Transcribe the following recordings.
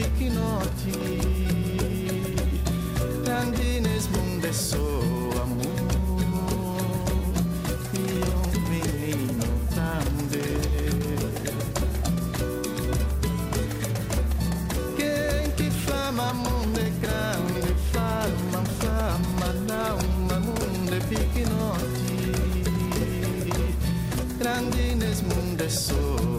piquinote Tandines mundesso amor E um menino tande. Quem que fama munde grande Fama, fama, nauma munde piquinote Grandines mundesso amor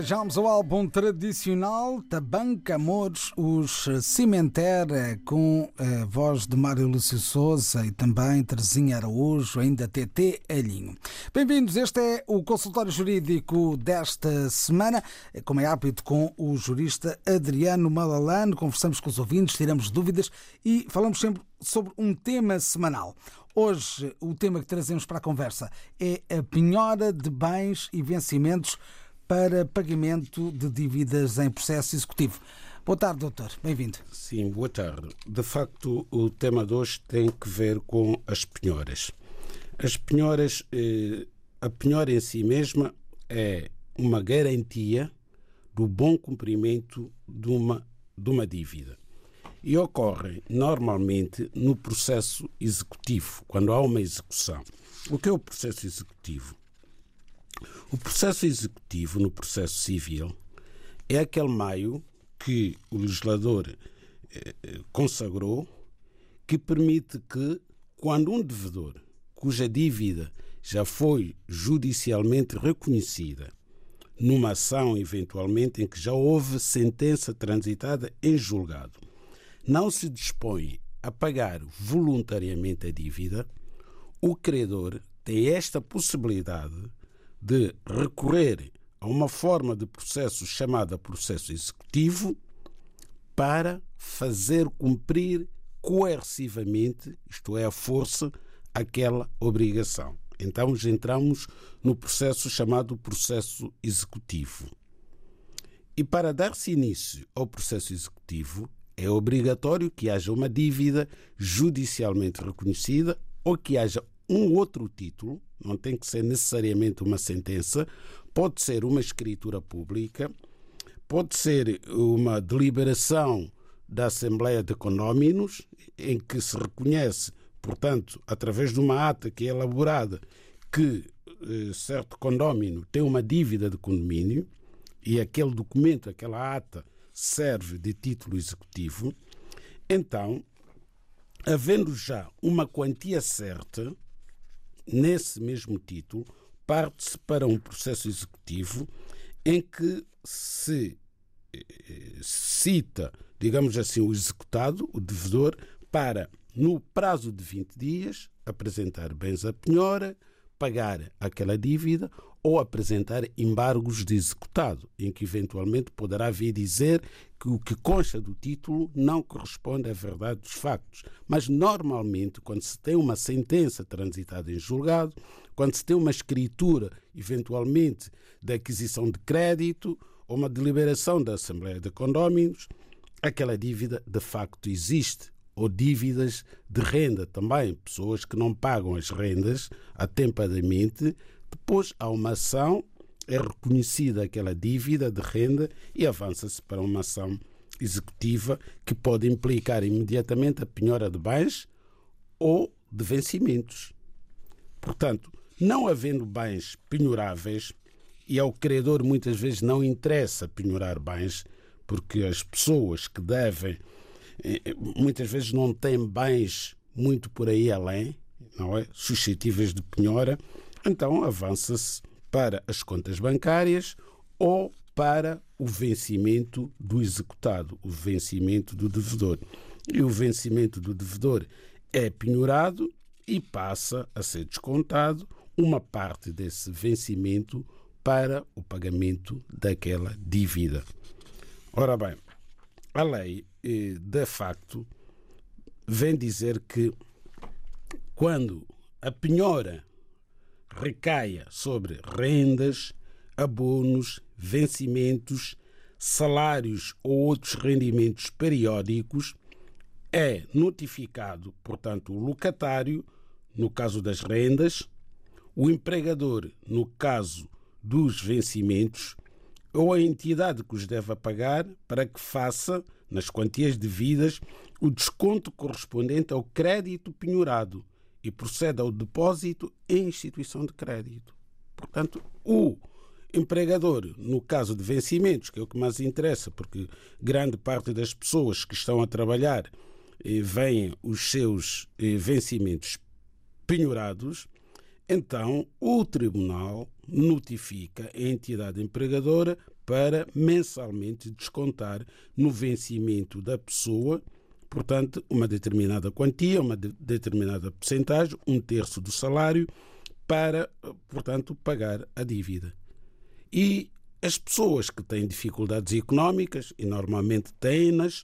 Viajamos ao álbum tradicional Tabanca Amores, os Cimenter, com a voz de Mário Lúcio Souza e também Terezinha Araújo, ainda TT Alhinho. Bem-vindos, este é o consultório jurídico desta semana, como é hábito, com o jurista Adriano Malalano. Conversamos com os ouvintes, tiramos dúvidas e falamos sempre sobre um tema semanal. Hoje, o tema que trazemos para a conversa é a penhora de bens e vencimentos para pagamento de dívidas em processo executivo. Boa tarde, doutor. Bem-vindo. Sim, boa tarde. De facto, o tema de hoje tem que ver com as penhoras. As penhoras, eh, a penhora em si mesma é uma garantia do bom cumprimento de uma, de uma dívida. E ocorre normalmente no processo executivo, quando há uma execução. O que é o processo executivo? O processo executivo no processo civil é aquele meio que o legislador eh, consagrou que permite que, quando um devedor cuja dívida já foi judicialmente reconhecida, numa ação eventualmente em que já houve sentença transitada em julgado, não se dispõe a pagar voluntariamente a dívida, o credor tem esta possibilidade de recorrer a uma forma de processo chamada processo executivo para fazer cumprir coercivamente, isto é, a força, aquela obrigação. Então, entramos no processo chamado processo executivo. E para dar-se início ao processo executivo, é obrigatório que haja uma dívida judicialmente reconhecida ou que haja um outro título, não tem que ser necessariamente uma sentença, pode ser uma escritura pública, pode ser uma deliberação da Assembleia de Conóminos, em que se reconhece, portanto, através de uma ata que é elaborada, que eh, certo condómino tem uma dívida de condomínio e aquele documento, aquela ata, serve de título executivo, então, havendo já uma quantia certa, nesse mesmo título, parte-se para um processo executivo em que se eh, cita, digamos assim, o executado, o devedor, para, no prazo de 20 dias, apresentar bens à penhora, pagar aquela dívida ou apresentar embargos de executado, em que eventualmente poderá vir dizer que o que consta do título não corresponde à verdade dos factos. Mas normalmente, quando se tem uma sentença transitada em julgado, quando se tem uma escritura, eventualmente, da aquisição de crédito ou uma deliberação da Assembleia de Condóminos, aquela dívida de facto existe ou dívidas de renda também, pessoas que não pagam as rendas atempadamente, depois há uma ação, é reconhecida aquela dívida de renda e avança-se para uma ação executiva que pode implicar imediatamente a penhora de bens ou de vencimentos. Portanto, não havendo bens penhoráveis, e ao credor muitas vezes não interessa penhorar bens, porque as pessoas que devem eh, eh, muitas vezes não têm bens muito por aí além, não é? suscetíveis de penhora, então avança-se para as contas bancárias ou para o vencimento do executado, o vencimento do devedor. E o vencimento do devedor é penhorado e passa a ser descontado uma parte desse vencimento para o pagamento daquela dívida. Ora bem, a lei, eh, de facto, vem dizer que quando a penhora recaia sobre rendas, abonos, vencimentos, salários ou outros rendimentos periódicos, é notificado, portanto, o locatário, no caso das rendas, o empregador, no caso dos vencimentos, ou a entidade que os deve pagar para que faça, nas quantias devidas, o desconto correspondente ao crédito penhorado e procede ao depósito em instituição de crédito. Portanto, o empregador, no caso de vencimentos, que é o que mais interessa, porque grande parte das pessoas que estão a trabalhar eh, veem os seus eh, vencimentos penhorados, então o tribunal notifica a entidade empregadora para mensalmente descontar no vencimento da pessoa, portanto, uma determinada quantia, uma de determinada percentagem, um terço do salário, para, portanto, pagar a dívida. E as pessoas que têm dificuldades económicas, e normalmente têm-nas,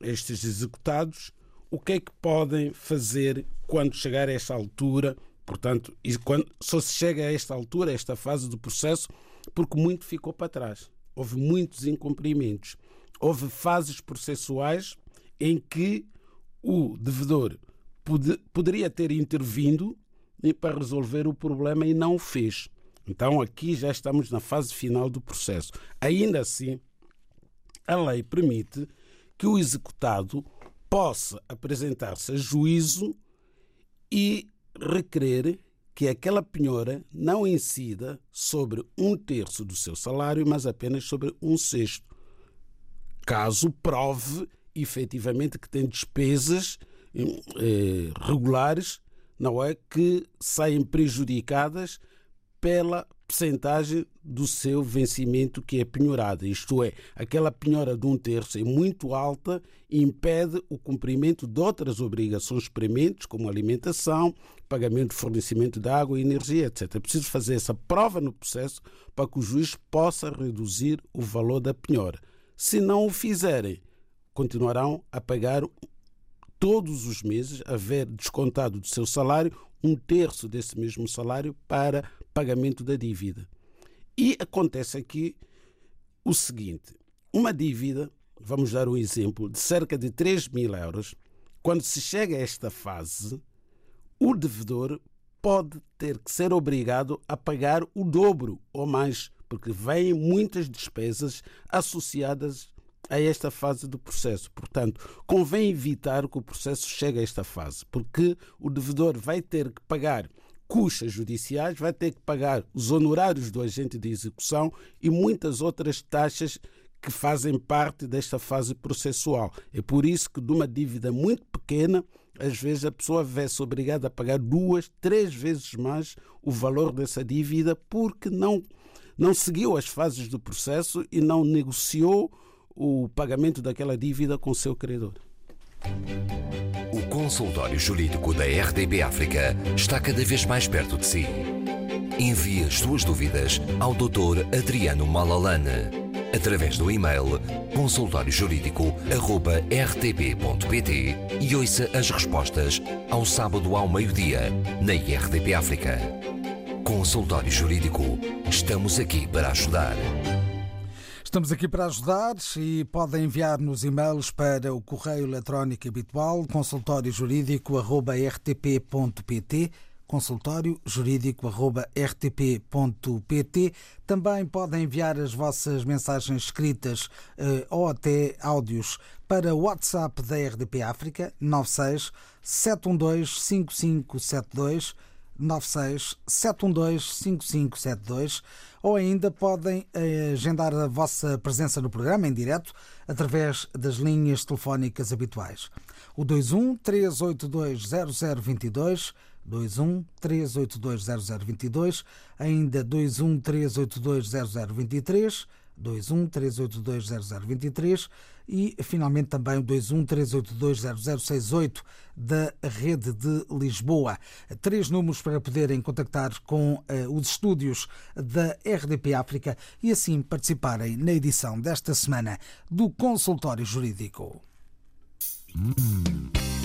estes executados, o que é que podem fazer quando chegar a esta altura? Portanto, quando, só se chega a esta altura, a esta fase do processo, porque muito ficou para trás. Houve muitos incumprimentos. Houve fases processuais em que o devedor pod poderia ter intervindo para resolver o problema e não o fez. Então aqui já estamos na fase final do processo. Ainda assim, a lei permite que o executado possa apresentar-se a juízo e requerer que aquela penhora não incida sobre um terço do seu salário, mas apenas sobre um sexto, caso prove efetivamente que tem despesas eh, regulares, não é que saem prejudicadas pela percentagem do seu vencimento que é penhorada. Isto é, aquela penhora de um terço é muito alta e impede o cumprimento de outras obrigações prementes, como alimentação, pagamento de fornecimento de água e energia, etc. É preciso fazer essa prova no processo para que o juiz possa reduzir o valor da penhora. Se não o fizerem, continuarão a pagar todos os meses, a ver descontado do seu salário um terço desse mesmo salário para pagamento da dívida. E acontece aqui o seguinte: uma dívida, vamos dar um exemplo, de cerca de 3 mil euros, quando se chega a esta fase, o devedor pode ter que ser obrigado a pagar o dobro ou mais, porque vêm muitas despesas associadas a esta fase do processo. Portanto, convém evitar que o processo chegue a esta fase, porque o devedor vai ter que pagar custas judiciais, vai ter que pagar os honorários do agente de execução e muitas outras taxas que fazem parte desta fase processual. É por isso que de uma dívida muito pequena, às vezes a pessoa vê-se obrigada a pagar duas, três vezes mais o valor dessa dívida porque não, não seguiu as fases do processo e não negociou o pagamento daquela dívida com seu credor. O consultório jurídico da RDB África está cada vez mais perto de si. Envie as suas dúvidas ao Dr. Adriano Malalane através do e-mail consultóriojurídico.rtp.pt e ouça as respostas ao sábado ao meio-dia na RDP África. Consultório Jurídico. Estamos aqui para ajudar. Estamos aqui para ajudar e podem enviar-nos e-mails para o correio eletrónico habitual consultóriojurídico.rtp.pt consultório jurídico.rtp.pt. Também podem enviar as vossas mensagens escritas eh, ou até áudios para o WhatsApp da RDP África 96 712 5572 96 712 5572 ou ainda podem eh, agendar a vossa presença no programa em direto através das linhas telefónicas habituais. O 21 382 0022 21 382 0022, ainda 21 382 0023, 21 382 0023 e finalmente também o 21 382 0068 da Rede de Lisboa. Três números para poderem contactar com uh, os estúdios da RDP África e assim participarem na edição desta semana do Consultório Jurídico. Hum.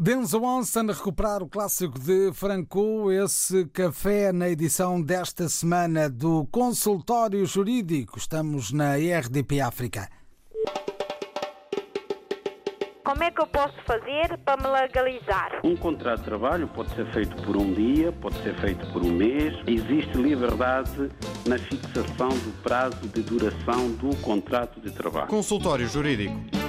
Denzel Washington a recuperar o clássico de Franco, esse café na edição desta semana do Consultório Jurídico. Estamos na RDP África. Como é que eu posso fazer para me legalizar? Um contrato de trabalho pode ser feito por um dia, pode ser feito por um mês. Existe liberdade na fixação do prazo de duração do contrato de trabalho. Consultório Jurídico.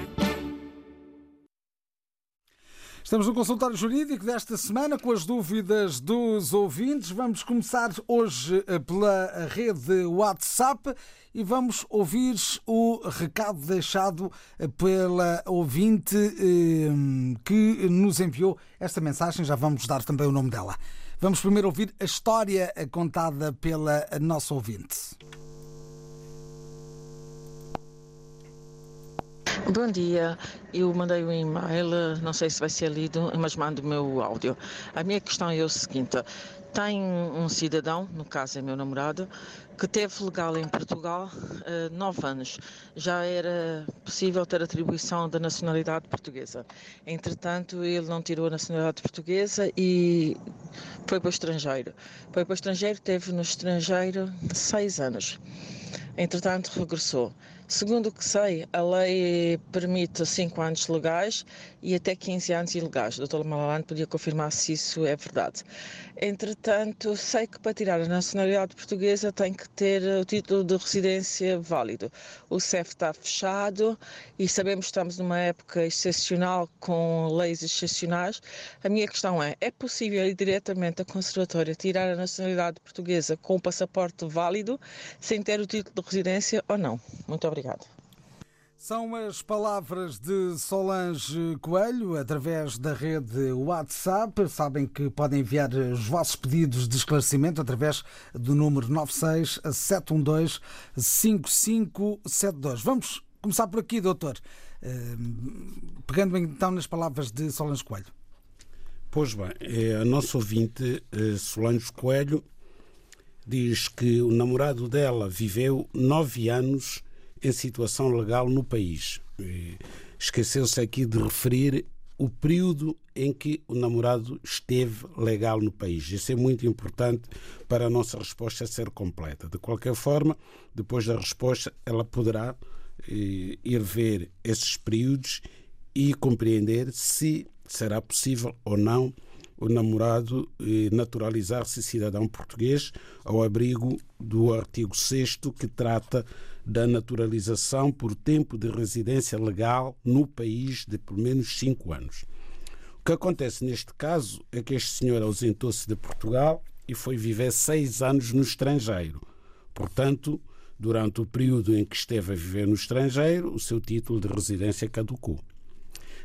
Estamos no consultório jurídico desta semana com as dúvidas dos ouvintes. Vamos começar hoje eh, pela rede WhatsApp e vamos ouvir o recado deixado eh, pela ouvinte eh, que nos enviou esta mensagem. Já vamos dar também o nome dela. Vamos primeiro ouvir a história contada pela nossa ouvinte. Bom dia, eu mandei um e-mail, não sei se vai ser lido, mas mando o meu áudio. A minha questão é o seguinte: tem um cidadão, no caso é meu namorado, que teve legal em Portugal uh, nove anos. Já era possível ter atribuição da nacionalidade portuguesa. Entretanto, ele não tirou a nacionalidade portuguesa e foi para o estrangeiro. Foi para o estrangeiro, teve no estrangeiro seis anos. Entretanto, regressou. Segundo o que sei, a lei permite 5 anos legais e até 15 anos ilegais. O Dr. Malalane podia confirmar se isso é verdade. Entretanto, sei que para tirar a nacionalidade portuguesa tem que ter o título de residência válido. O CEF está fechado e sabemos que estamos numa época excepcional com leis excepcionais. A minha questão é: é possível ir diretamente à Conservatória tirar a nacionalidade portuguesa com o passaporte válido sem ter o título de residência ou não? Muito obrigado. Obrigado. São as palavras de Solange Coelho através da rede WhatsApp. Sabem que podem enviar os vossos pedidos de esclarecimento através do número 967125572. Vamos começar por aqui, doutor. Pegando então nas palavras de Solange Coelho. Pois bem, é a nossa ouvinte eh, Solange Coelho diz que o namorado dela viveu nove anos em situação legal no país. Esqueceu-se aqui de referir o período em que o namorado esteve legal no país. Isso é muito importante para a nossa resposta ser completa. De qualquer forma, depois da resposta, ela poderá eh, ir ver esses períodos e compreender se será possível ou não o namorado eh, naturalizar-se cidadão português ao abrigo do artigo 6 que trata da naturalização por tempo de residência legal no país de pelo menos cinco anos. O que acontece neste caso é que este senhor ausentou-se de Portugal e foi viver seis anos no estrangeiro. Portanto, durante o período em que esteve a viver no estrangeiro, o seu título de residência caducou.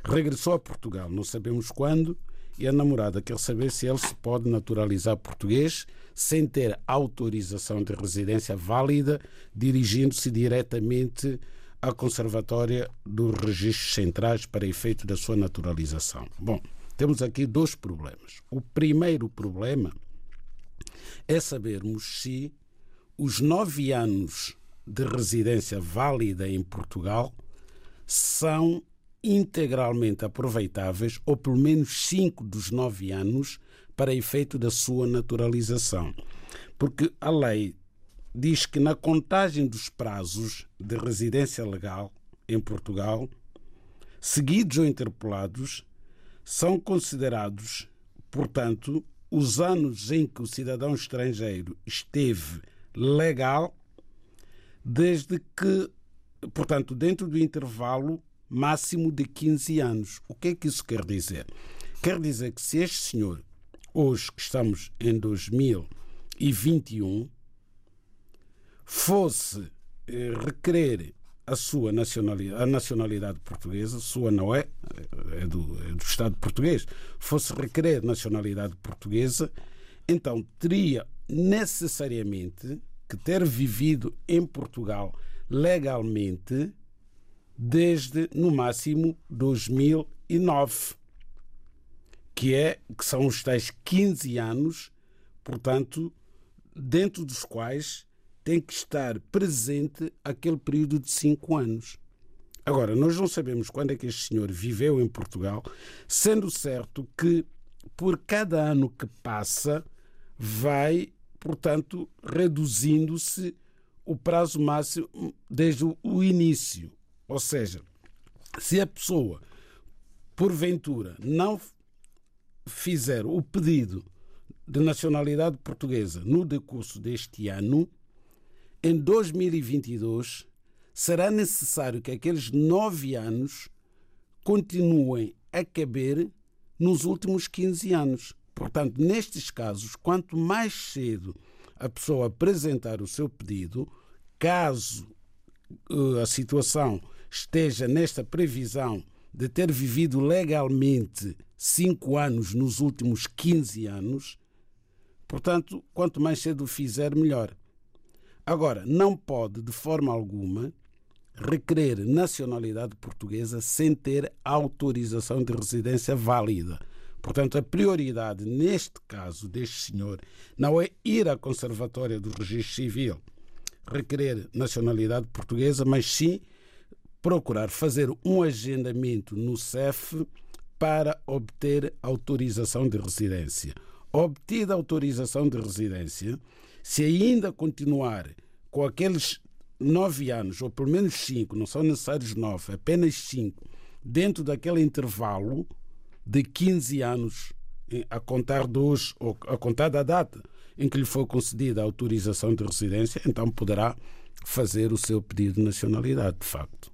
Regressou a Portugal, não sabemos quando, e a namorada quer saber se ele se pode naturalizar português sem ter autorização de residência válida, dirigindo-se diretamente à Conservatória dos Registros Centrais para efeito da sua naturalização. Bom, temos aqui dois problemas. O primeiro problema é sabermos se os nove anos de residência válida em Portugal são integralmente aproveitáveis, ou pelo menos cinco dos nove anos, para efeito da sua naturalização. Porque a lei diz que na contagem dos prazos de residência legal em Portugal, seguidos ou interpolados, são considerados, portanto, os anos em que o cidadão estrangeiro esteve legal, desde que, portanto, dentro do intervalo máximo de 15 anos. O que é que isso quer dizer? Quer dizer que se este senhor, hoje que estamos em 2021, fosse eh, requerer a sua nacionalidade, a nacionalidade portuguesa, sua não é, é do, é do Estado português, fosse requerer nacionalidade portuguesa, então teria necessariamente que ter vivido em Portugal legalmente desde no máximo 2009, que é que são os tais 15 anos, portanto, dentro dos quais tem que estar presente aquele período de 5 anos. Agora, nós não sabemos quando é que este senhor viveu em Portugal, sendo certo que por cada ano que passa vai, portanto, reduzindo-se o prazo máximo desde o início. Ou seja, se a pessoa, porventura, não fizer o pedido de nacionalidade portuguesa no decurso deste ano, em 2022 será necessário que aqueles nove anos continuem a caber nos últimos 15 anos. Portanto, nestes casos, quanto mais cedo a pessoa apresentar o seu pedido, caso uh, a situação esteja nesta previsão de ter vivido legalmente cinco anos nos últimos 15 anos, portanto, quanto mais cedo fizer, melhor. Agora, não pode, de forma alguma, requerer nacionalidade portuguesa sem ter autorização de residência válida. Portanto, a prioridade neste caso deste senhor não é ir à Conservatória do Registro Civil requerer nacionalidade portuguesa, mas sim procurar fazer um agendamento no CEF para obter autorização de residência. Obtida a autorização de residência, se ainda continuar com aqueles nove anos, ou pelo menos cinco, não são necessários nove, apenas cinco, dentro daquele intervalo de 15 anos a contar ou a contar da data em que lhe foi concedida a autorização de residência, então poderá fazer o seu pedido de nacionalidade, de facto.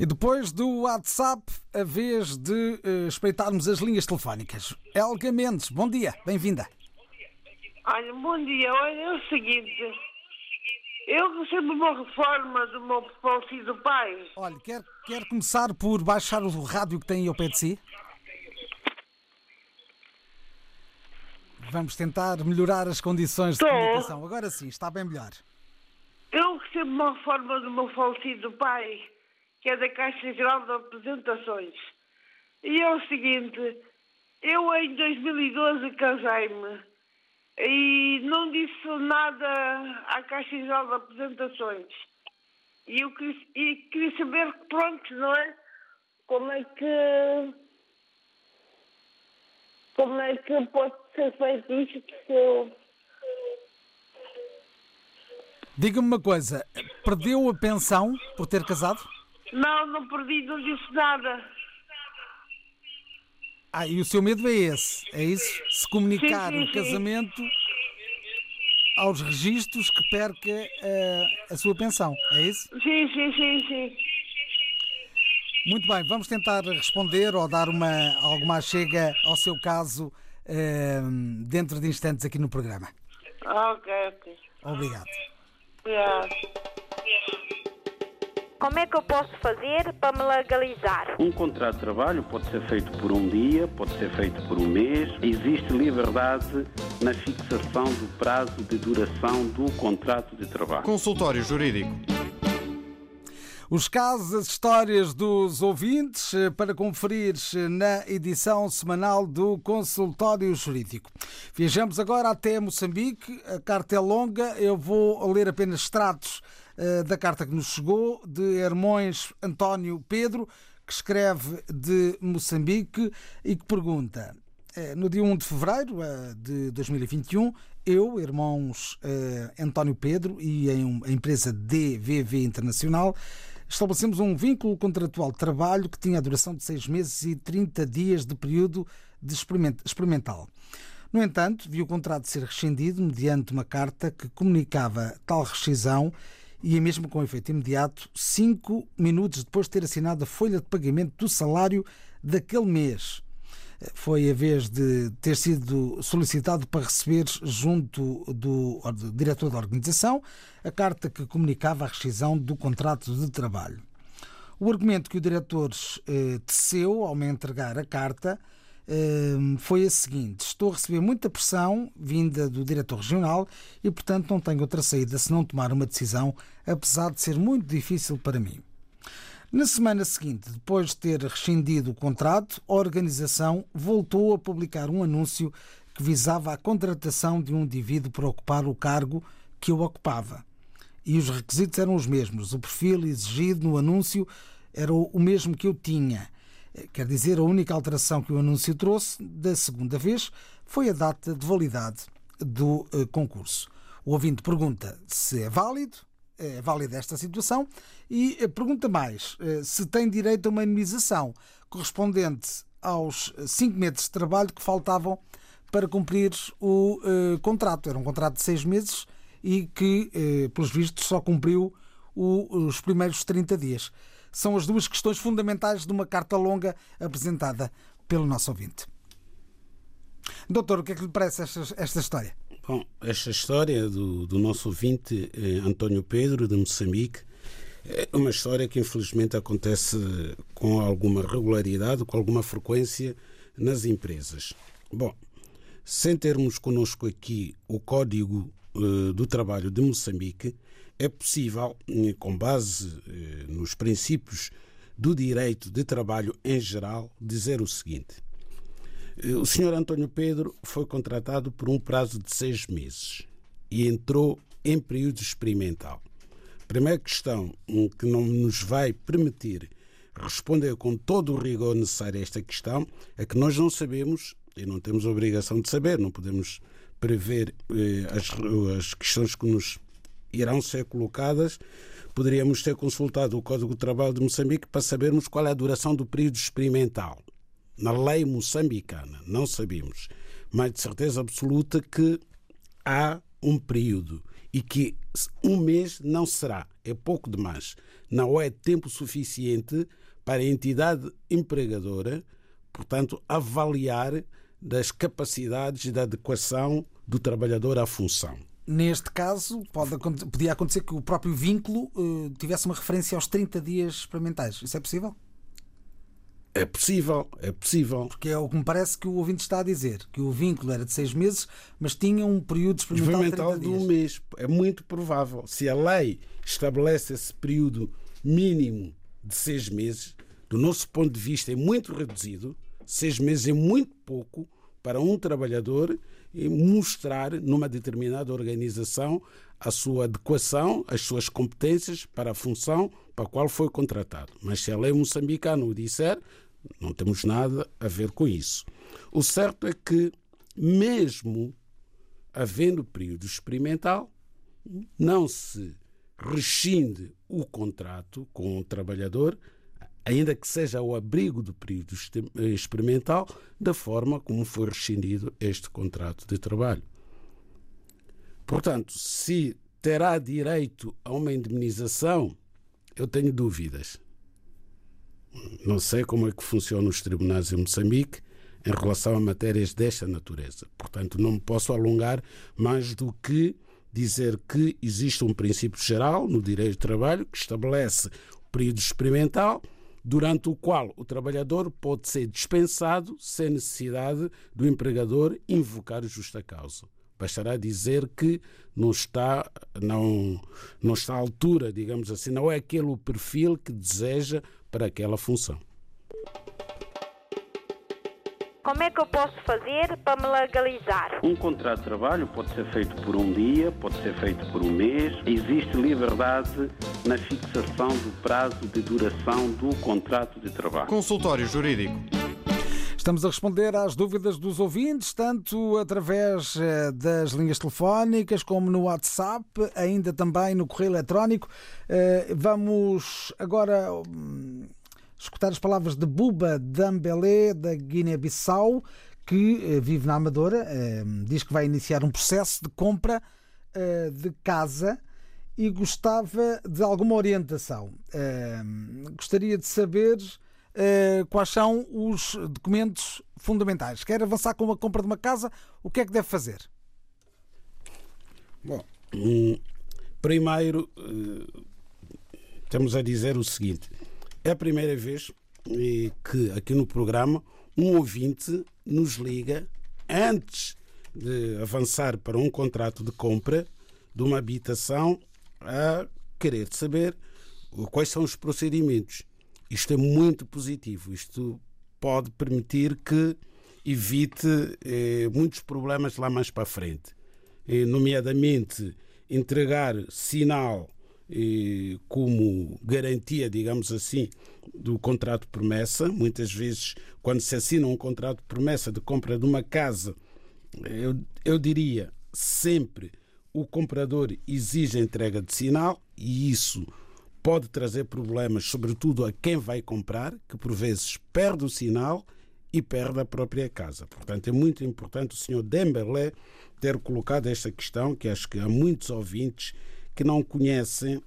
E depois do WhatsApp, a vez de uh, espreitarmos as linhas telefónicas. Elga Mendes, bom dia, bem-vinda. Olha, bom dia. Olha, é o seguinte. Eu recebo uma reforma do meu falecido pai. Olha, quer, quer começar por baixar o rádio que tem aí ao pé de si? Vamos tentar melhorar as condições de Tô. comunicação. Agora sim, está bem melhor. Eu recebo uma reforma do meu falecido pai, que é da Caixa Geral de Apresentações. E é o seguinte, eu em 2012 casei-me e não disse nada à Caixa Geral de Apresentações. E eu queria, e queria saber, pronto, não é? Como é que. Como é que pode ser feito isto se eu. Diga-me uma coisa, perdeu a pensão por ter casado? Não, não perdi, não disse nada. Ah, e o seu medo é esse, é isso? Se comunicar Sim, sim, o sim. casamento aos registros que perca eh, a sua pensão, é isso? Sim, sim, sim, sim. Muito bem, vamos tentar responder ou dar uma, alguma chega ao seu caso eh, dentro de instantes aqui no programa. Ok, ok. Obrigado. Obrigado. Como é que eu posso fazer para me legalizar? Um contrato de trabalho pode ser feito por um dia, pode ser feito por um mês. Existe liberdade na fixação do prazo de duração do contrato de trabalho. Consultório Jurídico. Os casos, as histórias dos ouvintes eh, para conferir eh, na edição semanal do Consultório Jurídico. Viajamos agora até Moçambique. A carta é longa, eu vou ler apenas extratos da carta que nos chegou de Hermões António Pedro, que escreve de Moçambique e que pergunta. eh, No dia 1 de fevereiro eh, de 2021, eu, irmãos eh, António Pedro e a empresa DVV Internacional, estabelecemos um vínculo contratual de trabalho que tinha a duração de seis meses e 30 dias de período de experiment- experimental. No entanto, viu o contrato ser rescindido mediante uma carta que comunicava tal rescisão e, mesmo com efeito imediato, cinco minutos depois de ter assinado a folha de pagamento do salário daquele mês. Foi a vez de ter sido solicitado para receber, junto do, diretor da organização, a carta que comunicava a rescisão do contrato de trabalho. O argumento que o diretor eh, teceu ao me entregar a carta eh, foi a seguinte: estou a receber muita pressão vinda do diretor regional e, portanto, não tenho outra saída senão tomar uma decisão, apesar de ser muito difícil para mim. Na semana seguinte, depois de ter rescindido o contrato, a organização voltou a publicar um anúncio que visava a contratação de um indivíduo para ocupar o cargo que eu ocupava. E os requisitos eram os mesmos. O perfil exigido no anúncio era o mesmo que eu tinha. Quer dizer, a única alteração que o anúncio trouxe da segunda vez foi a data de validade do eh, concurso. O ouvinte pergunta se é válido, é válida esta situação e eh, pergunta mais eh, se tem direito a uma indemnização correspondente aos cinco meses de trabalho que faltavam para cumprir o contrato. Era um contrato de seis meses e que, eh, pelos vistos, só cumpriu os primeiros 30 dias. São as duas questões fundamentais de uma carta longa apresentada pelo nosso ouvinte. Doutor, o que é que lhe parece esta, esta história? Bom, esta história do, do nosso ouvinte eh, António Pedro, de Moçambique, é uma história que infelizmente acontece com alguma regularidade, com alguma frequência nas empresas. Bom, sem termos connosco aqui o código eh, do trabalho de Moçambique, é possível, eh, com base eh, nos princípios do direito de trabalho em geral, dizer o seguinte: o senhor António Pedro foi contratado por um prazo de seis meses e entrou em período experimental. Primeira questão que não nos vai permitir responder com todo o rigor necessário a esta questão é que nós não sabemos e não temos a obrigação de saber, não podemos prever eh, as, as questões que nos irão ser colocadas, poderíamos ter consultado o Código de Trabalho de Moçambique para sabermos qual é a duração do período experimental. Na lei moçambicana, não sabemos, mas de certeza absoluta que há um período e que um mês não será, é pouco demais. Não é tempo suficiente para a entidade empregadora, portanto, avaliar das capacidades e da adequação do trabalhador à função. Neste caso, pode, podia acontecer que o próprio vínculo uh, tivesse uma referência aos 30 dias experimentais. Isso é possível? É possível, é possível. Porque é o que me parece que o ouvinte está a dizer, que o vínculo era de seis meses, mas tinha um período experimental, experimental de, de um mês. É muito provável. Se a lei estabelece esse período mínimo de seis meses, do nosso ponto de vista é muito reduzido, Seis meses é muito pouco para um trabalhador mostrar numa determinada organização a sua adequação, as suas competências para a função para a qual foi contratado. Mas se a lei moçambicana o disser, não temos nada a ver com isso. O certo é que, mesmo havendo período experimental, não se rescinde o contrato com o trabalhador ainda que seja ao abrigo do período experimental, da forma como foi rescindido este contrato de trabalho. Portanto, se terá direito a uma indemnização, eu tenho dúvidas. Não sei como é que funcionam os tribunais em Moçambique em relação a matérias desta natureza. Portanto, não me posso alongar mais do que dizer que existe um princípio geral no direito do trabalho que estabelece o período experimental durante o qual o trabalhador pode ser dispensado sem necessidade do empregador invocar justa causa. Bastará dizer que não está, não, não está à altura, digamos assim, não é aquele o perfil que deseja para aquela função. Como é que eu posso fazer para me legalizar? Um contrato de trabalho pode ser feito por um dia, pode ser feito por um mês. Existe liberdade na fixação do prazo de duração do contrato de trabalho. Consultório Jurídico. Estamos a responder às dúvidas dos ouvintes, tanto através eh, das linhas telefónicas como no WhatsApp, ainda também no correio eletrónico. Eh, vamos agora hum, escutar as palavras de Buba Dambelé, da Guiné-Bissau, que eh, vive na Amadora, eh, diz que vai iniciar um processo de compra eh, de casa e gostava de alguma orientação. Gostaria de saber quais são os documentos fundamentais. Quer avançar com a compra de uma casa, o que é que deve fazer? Bom, hum, primeiro, temos a dizer o seguinte: É a primeira vez que aqui no programa um ouvinte nos liga antes de avançar para um contrato de compra de uma habitação a querer saber quais são os procedimentos. Isto é muito positivo. Isto pode permitir que evite eh, muitos problemas lá mais para frente, eh, nomeadamente entregar sinal como garantia, digamos assim, do contrato de promessa. Muitas vezes, quando se assina um contrato de promessa de compra de uma casa, eu, eu diria sempre o comprador exige a entrega de sinal e isso pode trazer problemas, sobretudo a quem vai comprar, que por vezes perde o sinal e perde a própria casa. Portanto, é muito importante o senhor Dembélé ter colocado esta questão, que acho que há muitos ouvintes que não conhecem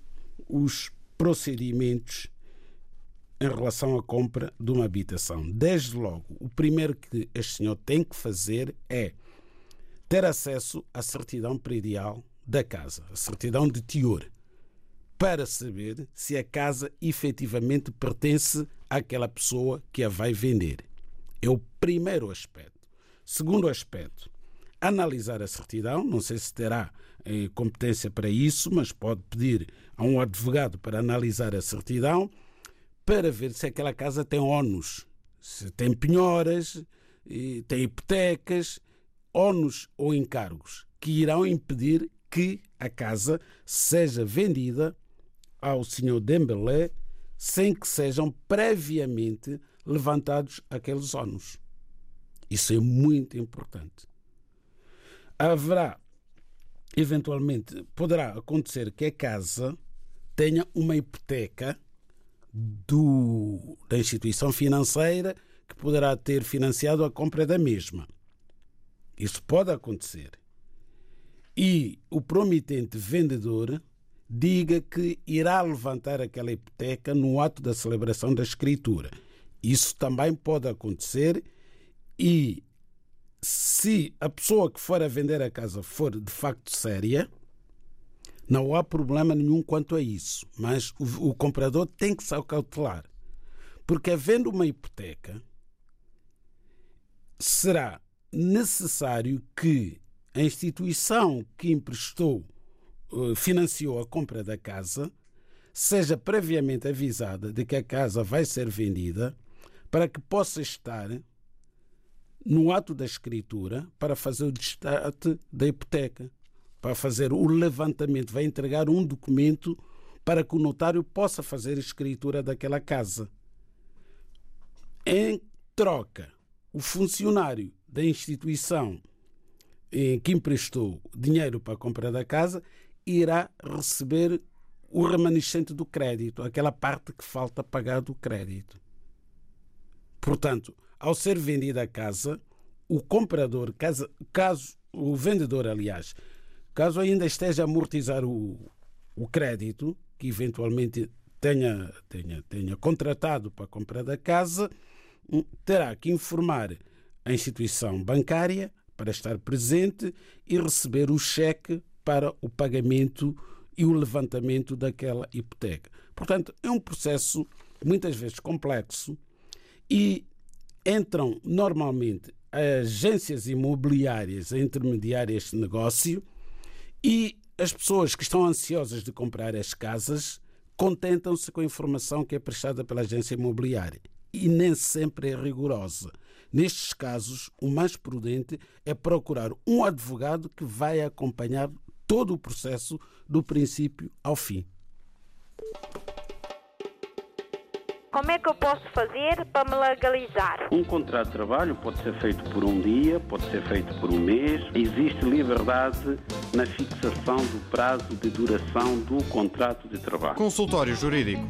os procedimentos em relação à compra de uma habitação. Desde logo, o primeiro que este senhor tem que fazer é ter acesso à certidão predial da casa, a certidão de teor, para saber se a casa efetivamente pertence àquela pessoa que a vai vender. É o primeiro aspecto. Segundo aspecto, analisar a certidão, não sei se terá competência para isso, mas pode pedir a um advogado para analisar a certidão para ver se aquela casa tem ónus, se tem penhoras, tem hipotecas ónus ou encargos que irão impedir que a casa seja vendida ao senhor Dembélé sem que sejam previamente levantados aqueles ónus. Isso é muito importante. Haverá, eventualmente, poderá acontecer que a casa tenha uma hipoteca do, da instituição financeira que poderá ter financiado a compra da mesma. Isso pode acontecer. E o promitente vendedor diga que irá levantar aquela hipoteca no ato da celebração da escritura. Isso também pode acontecer e se a pessoa que for a vender a casa for de facto séria, não há problema nenhum quanto a isso, mas o, o comprador tem que se cautelar. Porque havendo uma hipoteca, será necessário que a instituição que emprestou, eh, financiou a compra da casa, seja previamente avisada de que a casa vai ser vendida para que possa estar no ato da escritura para fazer o destaque da hipoteca, para fazer o levantamento, vai entregar um documento para que o notário possa fazer escritura daquela casa. Em troca, o funcionário da instituição em que emprestou dinheiro para a compra da casa irá receber o remanescente do crédito, aquela parte que falta pagar do crédito. Portanto, ao ser vendida a casa, o comprador, caso, caso o vendedor, aliás, caso ainda esteja a amortizar o, o crédito que eventualmente tenha, tenha, tenha contratado para a compra da casa, hum, terá que informar a instituição bancária para estar presente e receber o cheque para o pagamento e o levantamento daquela hipoteca. Portanto, é um processo muitas vezes complexo e entram normalmente agências imobiliárias a intermediar este negócio e as pessoas que estão ansiosas de comprar as casas contentam-se com a informação que é prestada pela agência imobiliária e nem sempre é rigorosa. Nestes casos, o mais prudente é procurar um advogado que vai acompanhar todo o processo do princípio ao fim. Como é que eu posso fazer para me legalizar? Um contrato de trabalho pode ser feito por um dia, pode ser feito por um mês. Existe liberdade na fixação do prazo de duração do contrato de trabalho. Consultório Jurídico.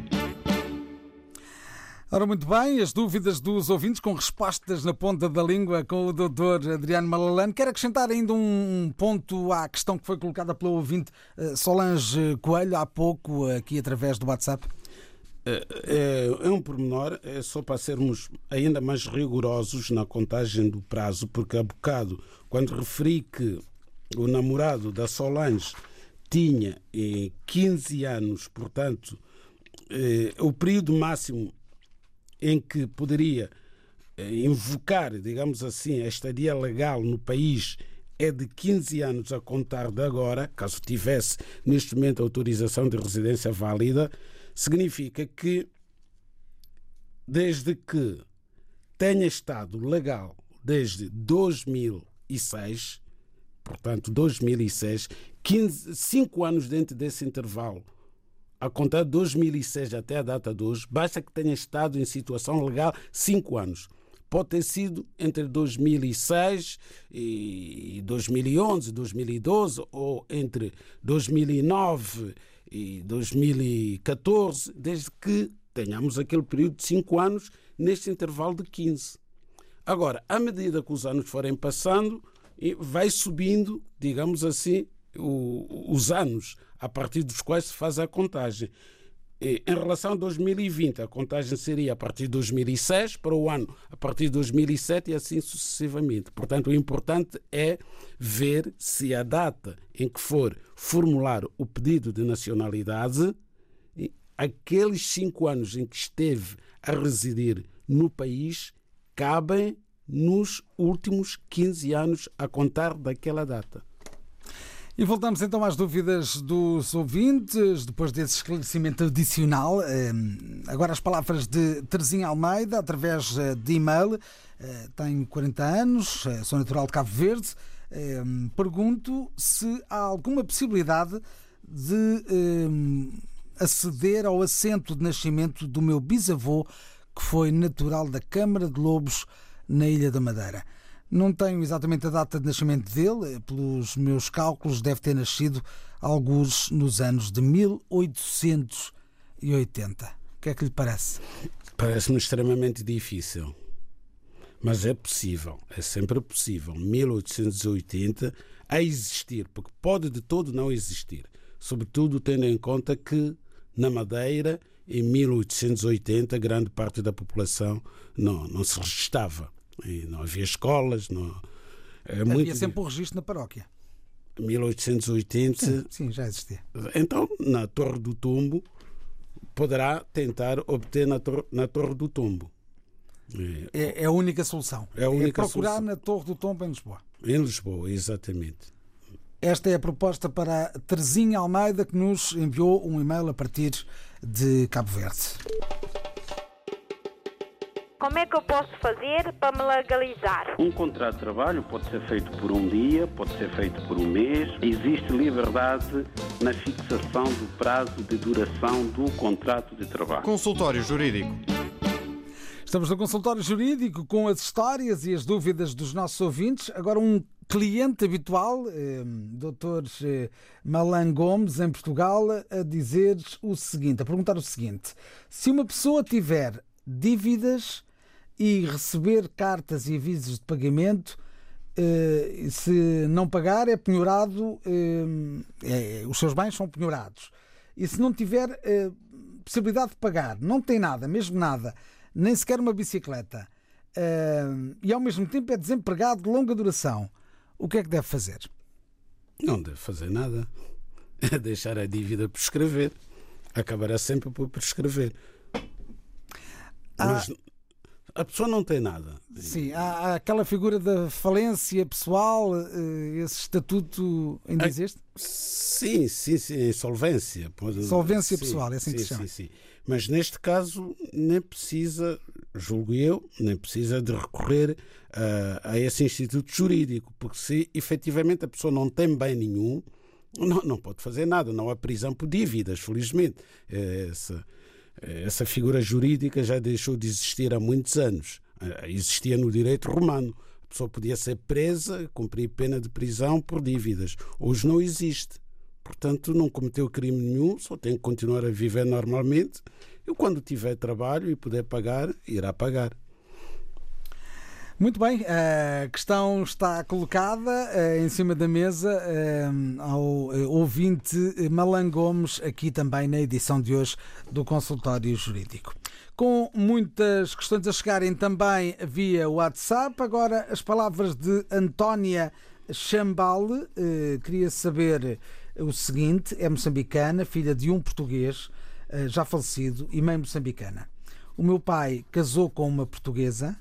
Ora, muito bem, as dúvidas dos ouvintes com respostas na ponta da língua com o doutor Adriano Malalane. Quero acrescentar ainda um ponto à questão que foi colocada pelo ouvinte eh, Solange Coelho há pouco, aqui através do WhatsApp. É, é, um pormenor, é só para sermos ainda mais rigorosos na contagem do prazo, porque há bocado, quando referi que o namorado da Solange tinha 15 anos, portanto, eh, o período máximo em que poderia eh, invocar, digamos assim, a estadia legal no país é de 15 anos a contar de agora, caso tivesse neste momento autorização de residência válida, significa que desde que tenha estado legal desde 2006, portanto 2006, 15, 5 anos dentro desse intervalo, a contar de 2006 até a data de hoje, basta que tenha estado em situação legal 5 anos. Pode ter sido entre 2006 e 2011, 2012, ou entre 2009 e 2014, desde que tenhamos aquele período de 5 anos neste intervalo de 15. Agora, à medida que os anos forem passando, vai subindo, digamos assim, os anos a partir dos quais se faz a contagem. Em relação a 2020, a contagem seria a partir de 2006 para o ano a partir de 2007 e assim sucessivamente. Portanto, o importante é ver se a data em que for formular o pedido de nacionalidade, aqueles cinco anos em que esteve a residir no país, cabem nos últimos 15 anos a contar daquela data. E voltamos então às dúvidas dos ouvintes, depois desse esclarecimento adicional. Ehm, agora as palavras de Terezinha Almeida, através eh, de e-mail. Eh, tenho 40 anos, eh, sou natural de Cabo Verde. Ehm, pergunto se há alguma possibilidade de ehm, aceder ao assento de nascimento do meu bisavô, que foi natural da Câmara de Lobos, na Ilha da Madeira. Não tenho exatamente a data de nascimento dele, pelos meus cálculos, deve ter nascido alguns nos anos de 1880. O que é que lhe parece? Parece-me extremamente difícil. Mas é possível, é sempre possível. 1880 a existir, porque pode de todo não existir. Sobretudo tendo em conta que na Madeira, em 1880, grande parte da população não, não se registava. E não havia escolas, não. É havia muito... sempre um registro na paróquia. 1880. Sim, sim, já existia. Então, na Torre do Tombo, poderá tentar obter na, tor na Torre do Tombo. É, é, a única solução. É, a única é procurar solução. na Torre do Tombo em Lisboa. Em Lisboa, exatamente. Esta é a proposta para Terezinha Almeida, que nos enviou um e-mail a partir de Cabo Verde. Como é que eu posso fazer para me legalizar? Um contrato de trabalho pode ser feito por um dia, pode ser feito por um mês. Existe liberdade na fixação do prazo de duração do contrato de trabalho. Consultório Jurídico. Estamos no consultório jurídico com as histórias e as dúvidas dos nossos ouvintes. Agora, um cliente habitual, eh, Dr. Eh, Malan Gomes, em Portugal, a dizer o seguinte: a perguntar o seguinte: se uma pessoa tiver dívidas e receber cartas e avisos de pagamento. Uh, se não pagar, é penhorado, uh, é, os seus bens são penhorados. E se não tiver uh, possibilidade de pagar, não tem nada, mesmo nada, nem sequer uma bicicleta, e ao mesmo tempo é desempregado de longa duração, o que é que deve fazer? Não deve fazer nada. É deixar a dívida prescrever. Acabará sempre por prescrever. Ah. Mas a pessoa não tem nada. Sim, há, há aquela figura da falência pessoal, eh, esse estatuto ainda existe? Sim, sim, sim, insolvência. Solvência sim, pessoal, é assim sim, que se chama. Sim, sim. Mas neste caso nem precisa, julgo eu, nem precisa de recorrer a, a esse instituto jurídico, porque se efetivamente a pessoa não tem bem nenhum, não, não pode fazer nada, não há prisão por dívidas, felizmente. É essa essa figura jurídica já deixou de existir há muitos anos. Eh, existia no direito romano. A pessoa podia ser presa, cumprir pena de prisão por dívidas. Hoje não existe. Portanto, não cometeu crime nenhum, só tem que continuar a viver normalmente. E quando tiver trabalho e puder pagar, irá pagar. Muito bem, a questão está colocada eh, em cima da mesa eh, ao eh, ouvinte Malan Gomes, aqui também na edição de hoje do Consultório Jurídico. Com muitas questões a chegarem também via WhatsApp, agora as palavras de Antónia Chambale. Queria saber o seguinte: é moçambicana, filha de um português já falecido e mãe moçambicana. O meu pai casou com uma portuguesa,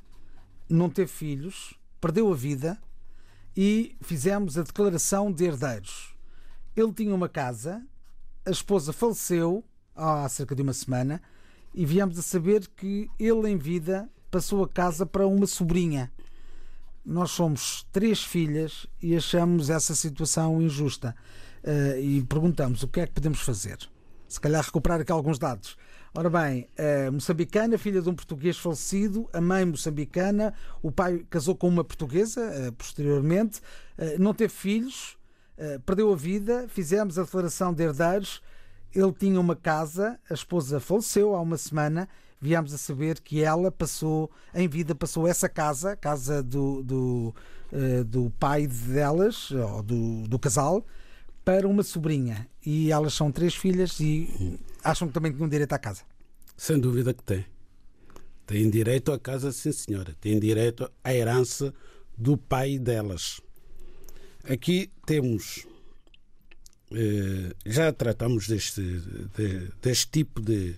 não teve filhos, perdeu a vida e fizemos a declaração de herdeiros. Ele tinha uma casa, a esposa faleceu há cerca de uma semana e viemos a saber que ele, em vida, passou a casa para uma sobrinha. Nós somos três filhas e achamos essa situação injusta. Uh, e perguntamos o que é que podemos fazer. Se calhar recuperar aqui alguns dados. Ora bem, uh, moçambicana, filha de um português falecido, a mãe moçambicana, o pai casou com uma portuguesa uh, posteriormente, não teve filhos, perdeu a vida, fizemos a declaração de herdeiros ele tinha uma casa, a esposa faleceu há uma semana. Viemos a saber que ela passou, em vida, passou essa casa, casa do, do, do pai delas, ou do, do casal, para uma sobrinha. E elas são três filhas e acham que também tinham direito à casa. Sem dúvida que tem. Têm direito à casa, sim, senhora. Têm direito à herança do pai delas. Aqui temos eh, já tratamos deste, deste tipo de,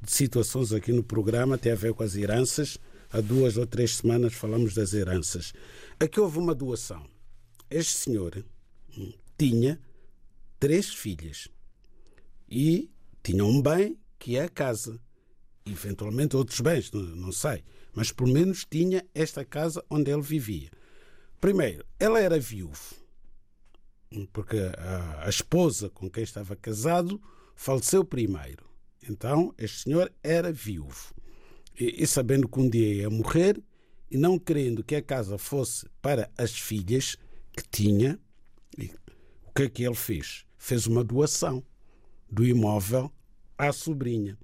de, situações aqui no programa, tem a ver com as heranças. Há duas ou três semanas falamos das heranças. Aqui houve uma doação. Este senhor hum, tinha três filhas e tinha um bem que é a casa. Eventualmente outros bens, não, não sei. Mas pelo menos tinha esta casa onde ele vivia. Primeiro, ela era viúva porque a, a esposa com quem estava casado faleceu primeiro. Então, este senhor era viúvo. E, e, sabendo que um dia ia morrer, e não querendo que a casa fosse para as filhas que tinha, o que é que ele fez? Fez uma doação do imóvel à sobrinha.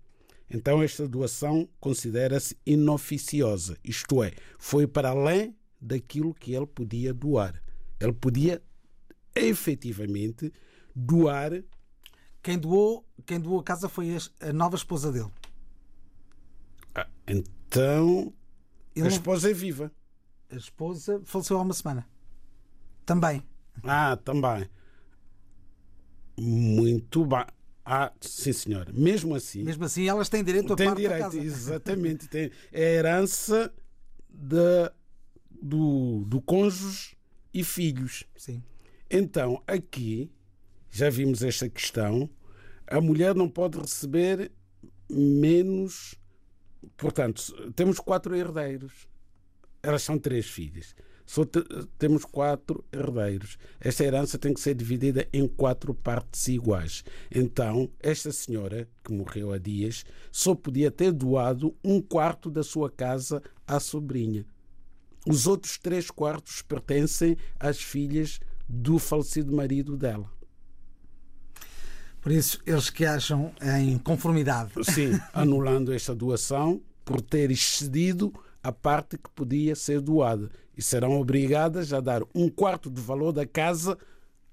Então, esta doação considera-se inoficiosa, isto é, foi para além daquilo que ele podia doar. Ele podia efetivamente doar. Quem doou, quem doou a casa foi a nova esposa dele. Ah, então Ele... a esposa é viva. A esposa faleceu há uma semana. Também. Ah, também. Muito bem. Ah, sim, senhora. Mesmo assim. Mesmo assim, elas têm direito a parte direito, da casa. Exatamente. Tem, é a herança de, do, do cônjuge e filhos. Sim. Então, aqui, já vimos esta questão, a mulher não pode receber menos. Portanto, temos quatro herdeiros. Elas são três filhas. Só temos quatro herdeiros. Esta herança tem que ser dividida em quatro partes iguais. Então, esta senhora, que morreu há dias, só podia ter doado um quarto da sua casa à sobrinha. Os outros três quartos pertencem às filhas do falecido marido dela. Por isso, eles que acham em conformidade. Sim, anulando esta doação por ter excedido a parte que podia ser doada. E serão obrigadas a dar um quarto do valor da casa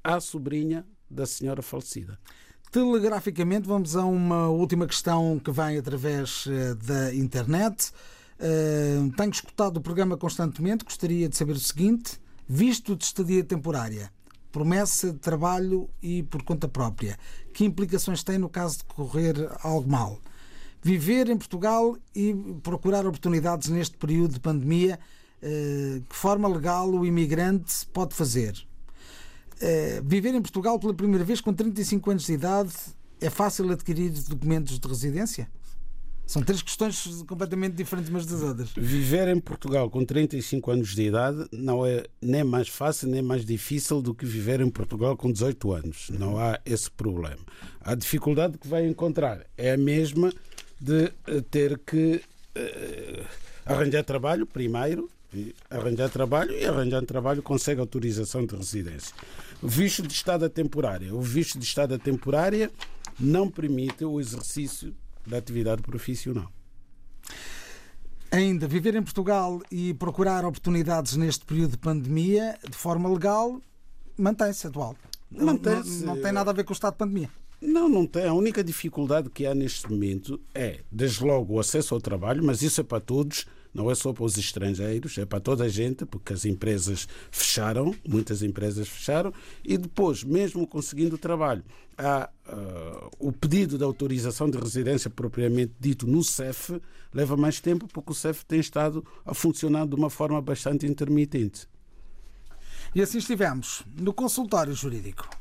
à sobrinha da senhora falecida. Telegraficamente, vamos a uma última questão que vem através eh, da internet. Uh, tenho escutado o programa constantemente, gostaria de saber o seguinte: Visto de estadia temporária, promessa de trabalho e por conta própria, que implicações tem no caso de correr algo mal? Viver em Portugal e procurar oportunidades neste período de pandemia, que forma legal o imigrante pode fazer? Eh, viver em Portugal pela primeira vez com 35 anos de idade é fácil adquirir documentos de residência? São três questões completamente diferentes umas das outras. Viver em Portugal com 35 anos de idade não é nem mais fácil nem mais difícil do que viver em Portugal com 18 anos. Não há esse problema. A dificuldade que vai encontrar é a mesma de eh, ter que uh, arranjar trabalho primeiro, arranjar trabalho e arranjar trabalho consegue autorização de residência. O visto de estada temporária. O visto de estada temporária não permite o exercício da atividade profissional. Ainda viver em Portugal e procurar oportunidades neste período de pandemia de forma legal mantém-se atual. Mantém não, não tem nada a ver com o estado de pandemia. Não, não tem. A única dificuldade que há neste momento é, desde logo, o acesso ao trabalho, mas isso é para todos, não é só para os estrangeiros, é para toda a gente, porque as empresas fecharam, muitas empresas fecharam, e depois, mesmo conseguindo trabalho, há uh, o pedido de autorização de residência propriamente dito no CEF leva mais tempo porque o CEF tem estado a funcionar de uma forma bastante intermitente. E assim estivemos no consultório jurídico.